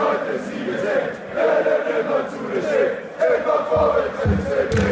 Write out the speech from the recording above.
heute sie gesehen, Er, immer zu geschehen, Immer vorwärts,